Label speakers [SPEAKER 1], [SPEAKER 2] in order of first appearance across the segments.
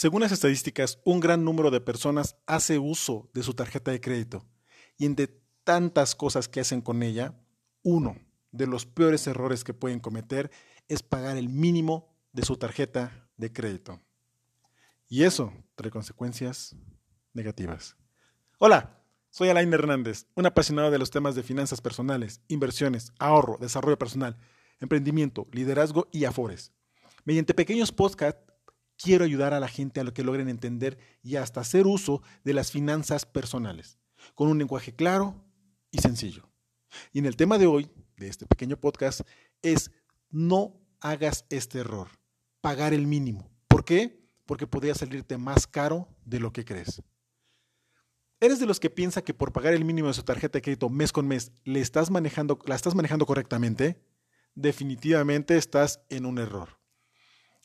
[SPEAKER 1] Según las estadísticas, un gran número de personas hace uso de su tarjeta de crédito y entre tantas cosas que hacen con ella, uno de los peores errores que pueden cometer es pagar el mínimo de su tarjeta de crédito. Y eso trae consecuencias negativas. Hola, soy Alain Hernández, un apasionado de los temas de finanzas personales, inversiones, ahorro, desarrollo personal, emprendimiento, liderazgo y afores. Mediante pequeños podcasts quiero ayudar a la gente a lo que logren entender y hasta hacer uso de las finanzas personales, con un lenguaje claro y sencillo. Y en el tema de hoy, de este pequeño podcast, es no hagas este error, pagar el mínimo. ¿Por qué? Porque podría salirte más caro de lo que crees. ¿Eres de los que piensa que por pagar el mínimo de su tarjeta de crédito mes con mes le estás manejando, la estás manejando correctamente? Definitivamente estás en un error.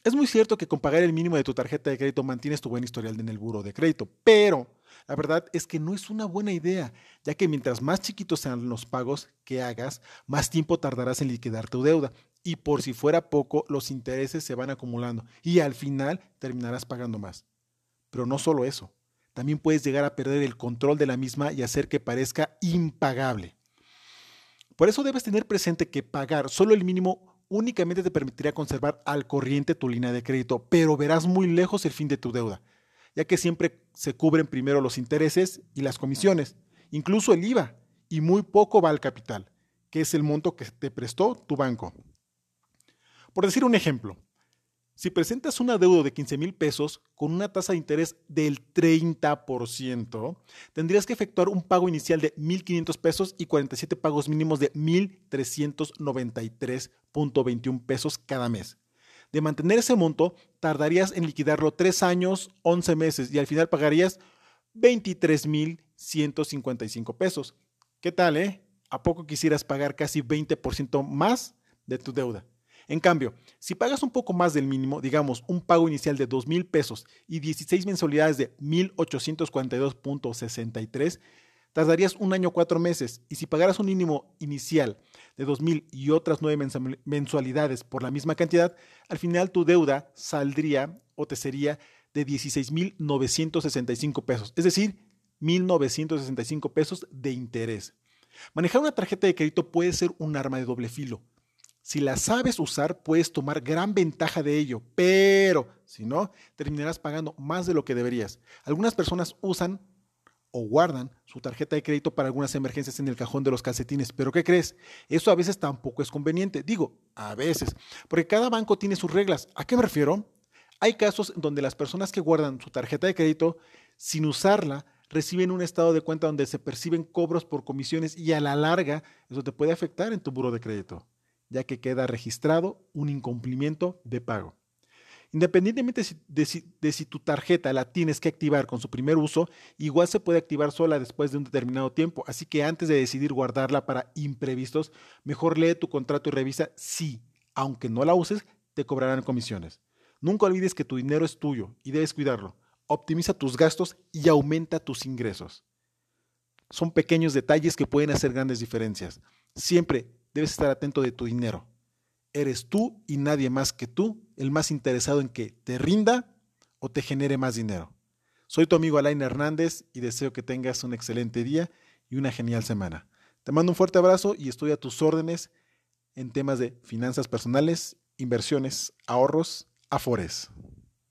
[SPEAKER 1] Es muy cierto que con pagar el mínimo de tu tarjeta de crédito mantienes tu buen historial en el buro de crédito, pero la verdad es que no es una buena idea, ya que mientras más chiquitos sean los pagos que hagas, más tiempo tardarás en liquidar tu deuda. Y por si fuera poco, los intereses se van acumulando y al final terminarás pagando más. Pero no solo eso, también puedes llegar a perder el control de la misma y hacer que parezca impagable. Por eso debes tener presente que pagar solo el mínimo únicamente te permitirá conservar al corriente tu línea de crédito, pero verás muy lejos el fin de tu deuda, ya que siempre se cubren primero los intereses y las comisiones, incluso el IVA, y muy poco va al capital, que es el monto que te prestó tu banco. Por decir un ejemplo, si presentas una deuda de 15 mil pesos con una tasa de interés del 30%, tendrías que efectuar un pago inicial de 1.500 pesos y 47 pagos mínimos de 1.393.21 pesos cada mes. De mantener ese monto, tardarías en liquidarlo 3 años, 11 meses y al final pagarías 23.155 pesos. ¿Qué tal, eh? ¿A poco quisieras pagar casi 20% más de tu deuda? En cambio, si pagas un poco más del mínimo, digamos un pago inicial de 2 mil pesos y 16 mensualidades de 1.842.63, tardarías un año cuatro meses. Y si pagaras un mínimo inicial de 2 mil y otras nueve mensualidades por la misma cantidad, al final tu deuda saldría o te sería de 16.965 pesos, es decir, 1.965 pesos de interés. Manejar una tarjeta de crédito puede ser un arma de doble filo si la sabes usar, puedes tomar gran ventaja de ello, pero si no, terminarás pagando más de lo que deberías. Algunas personas usan o guardan su tarjeta de crédito para algunas emergencias en el cajón de los calcetines. Pero ¿qué crees? Eso a veces tampoco es conveniente. Digo, a veces, porque cada banco tiene sus reglas. ¿A qué me refiero? Hay casos donde las personas que guardan su tarjeta de crédito sin usarla reciben un estado de cuenta donde se perciben cobros por comisiones y a la larga eso te puede afectar en tu buro de crédito ya que queda registrado un incumplimiento de pago. Independientemente de si, tu tarjeta la tienes que activar con su primer uso, igual se puede activar sola después de un determinado tiempo. Así que antes de decidir guardarla para imprevistos, mejor lee tu contrato y revisa si, aunque no la uses, te cobrarán comisiones. Nunca olvides que tu dinero es tuyo y debes cuidarlo. Optimiza tus gastos y aumenta tus ingresos. Son pequeños detalles que pueden hacer grandes diferencias. Siempre debes estar atento de tu dinero. Eres tú y nadie más que tú el más interesado en que te rinda o te genere más dinero. Soy tu amigo Alain Hernández y deseo que tengas un excelente día y una genial semana. Te mando un fuerte abrazo y estoy a tus órdenes en temas de finanzas personales, inversiones, ahorros, afores.